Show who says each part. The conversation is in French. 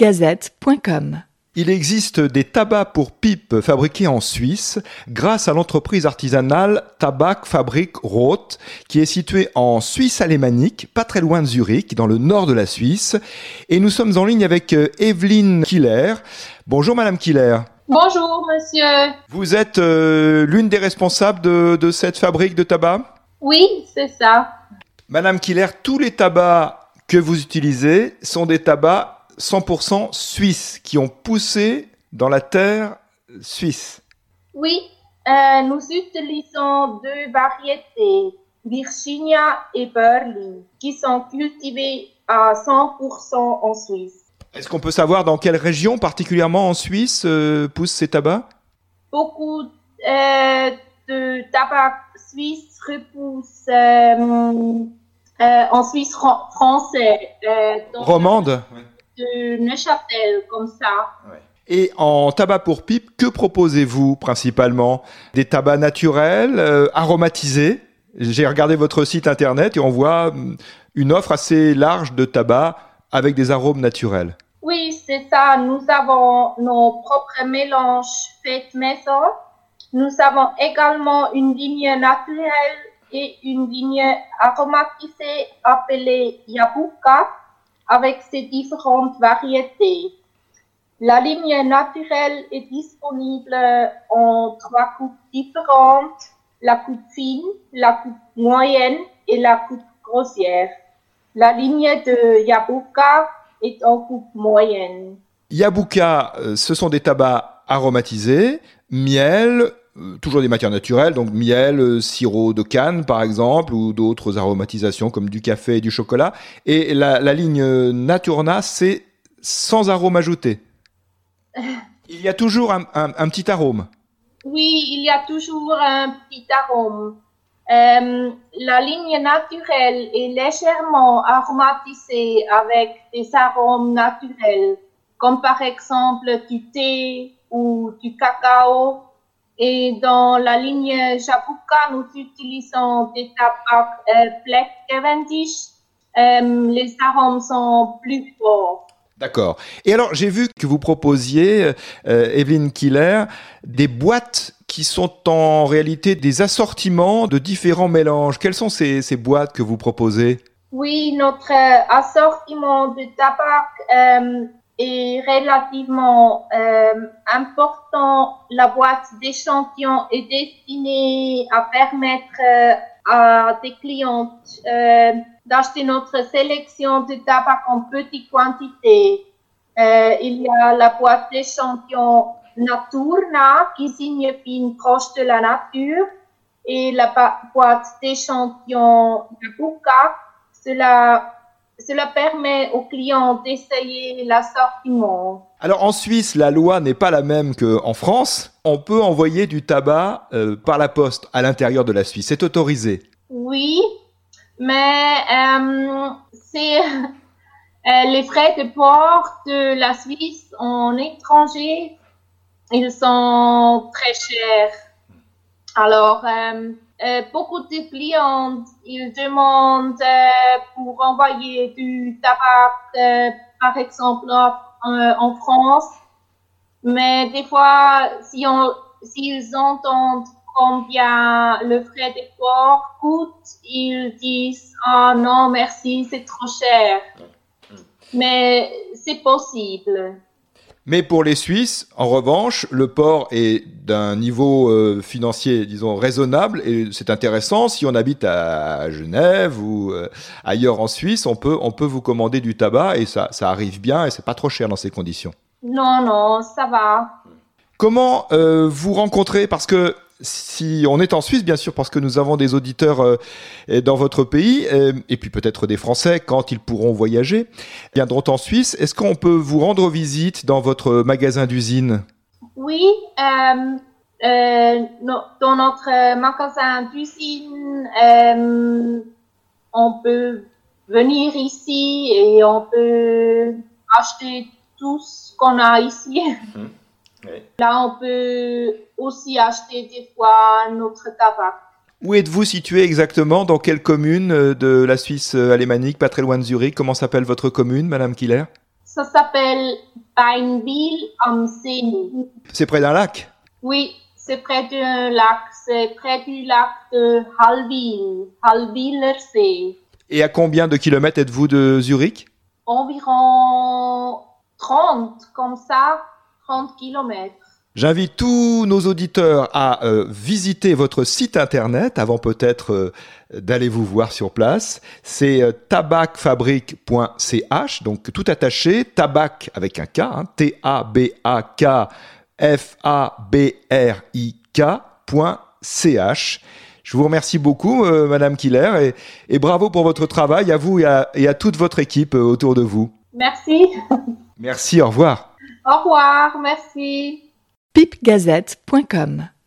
Speaker 1: gazette.com.
Speaker 2: Il existe des tabacs pour pipe fabriqués en Suisse grâce à l'entreprise artisanale Tabac Fabrique Roth qui est située en Suisse alémanique, pas très loin de Zurich, dans le nord de la Suisse. Et nous sommes en ligne avec euh, Evelyne Killer. Bonjour Madame Killer.
Speaker 3: Bonjour monsieur.
Speaker 2: Vous êtes euh, l'une des responsables de, de cette fabrique de tabac?
Speaker 3: Oui, c'est ça.
Speaker 2: Madame Killer, tous les tabacs que vous utilisez sont des tabacs 100% suisses qui ont poussé dans la terre suisse.
Speaker 3: Oui, euh, nous utilisons deux variétés, Virginia et Burley, qui sont cultivées à 100% en Suisse.
Speaker 2: Est-ce qu'on peut savoir dans quelle région particulièrement en Suisse euh, poussent ces tabacs?
Speaker 3: Beaucoup euh, de tabac suisse repoussent euh, en Suisse fran- français,
Speaker 2: Romande?
Speaker 3: De Neuchâtel, comme ça.
Speaker 2: Et en tabac pour pipe, que proposez-vous principalement? Des tabacs naturels, euh, aromatisés? J'ai regardé votre site internet et on voit hum, une offre assez large de tabac avec des arômes naturels.
Speaker 3: Oui, c'est ça. Nous avons nos propres mélanges faits maison. Nous avons également une ligne naturelle et une ligne aromatisée appelée Yabuka avec ses différentes variétés. La ligne naturelle est disponible en trois coupes différentes, la coupe fine, la coupe moyenne et la coupe grossière. La ligne de Yabuka est en coupe moyenne.
Speaker 2: Yabuka, euh, ce sont des tabacs aromatisés, miel, euh, toujours des matières naturelles, donc miel, euh, sirop de canne par exemple, ou d'autres aromatisations comme du café et du chocolat. Et la, la ligne euh, Naturna, c'est sans arôme ajouté. Il y a toujours un, un- un petit arôme.
Speaker 3: Oui, il y a toujours un petit arôme. Euh, la ligne naturelle est légèrement aromatisée avec des arômes naturels, comme par exemple du thé ou du cacao. Et dans la ligne Jabuka, nous utilisons des tabacs euh, Black. Euh, les arômes sont plus forts.
Speaker 2: D'accord. Et alors, j'ai vu que vous proposiez, euh, Evelyne Killer, des boîtes qui sont en réalité des assortiments de différents mélanges. Quelles sont ces, ces boîtes que vous proposez?
Speaker 3: Oui, notre euh, assortiment de tabac euh, est relativement euh, important. La boîte d'échantillons est destinée à permettre euh, à des clients euh, d'acheter notre sélection de tabac en petite quantité. Il y a la boîte d'échantillons Naturna qui signifie proche de la nature et la boîte d'échantillons Yabuka cela, cela permet aux clients d'essayer l'assortiment.
Speaker 2: Alors, en Suisse, la loi n'est pas la même qu'en France. On peut envoyer du tabac euh, par la poste à l'intérieur de la Suisse. C'est autorisé.
Speaker 3: Oui, mais euh, c'est euh, les frais de port de la Suisse en étranger, ils sont très chers. Alors, euh, beaucoup de clients, ils demandent euh, pour envoyer du tabac, euh, par exemple, en, France. Mais des fois, si on, s'ils entendent combien le frais de port coûte, ils disent Ah non, merci, c'est trop cher. Mais c'est possible.
Speaker 2: Mais pour les Suisses, en revanche, le port est d'un niveau euh, financier, disons, raisonnable et c'est intéressant. Si on habite à Genève ou euh, ailleurs en Suisse, on peut, on peut vous commander du tabac et ça, ça arrive bien et c'est pas trop cher dans ces conditions.
Speaker 3: Non, non, ça va.
Speaker 2: Comment euh, vous rencontrez Parce que si on est en Suisse, bien sûr, parce que nous avons des auditeurs euh, dans votre pays, euh, et puis peut-être des Français quand ils pourront voyager, viendront en Suisse. Est-ce qu'on peut vous rendre visite dans votre magasin d'usine?
Speaker 3: Oui, euh, euh, no- dans notre magasin d'usine, euh, on peut venir ici et on peut acheter tout ce qu'on a ici. Là, on peut aussi acheter des fois notre tabac.
Speaker 2: Où êtes-vous situé exactement? Dans quelle commune euh, de la Suisse euh, alémanique, pas très loin de Zurich? Comment s'appelle votre commune, Madame Killer?
Speaker 3: Ça s'appelle Pineville am See.
Speaker 2: C'est près d'un lac?
Speaker 3: Oui, c'est près d'un lac. C'est près du lac de Halville, Halviller See.
Speaker 2: Et à combien de kilomètres êtes-vous de Zurich?
Speaker 3: Environ 30, comme ça, 30 kilomètres.
Speaker 2: J'invite tous nos auditeurs à euh, visiter votre site internet avant peut-être euh, d'aller vous voir sur place. C'est euh, tabacfabrique.ch, donc tout attaché, tabac avec un K, hein, T-A-B-A-K F-A-B-R-I-K.ch. Je vous remercie beaucoup, Madame Killer, et, et, bravo pour votre travail, à vous et à, et à toute votre équipe autour de vous.
Speaker 3: Merci.
Speaker 2: Merci, au revoir.
Speaker 3: Au revoir, merci.
Speaker 1: Pipgazette.com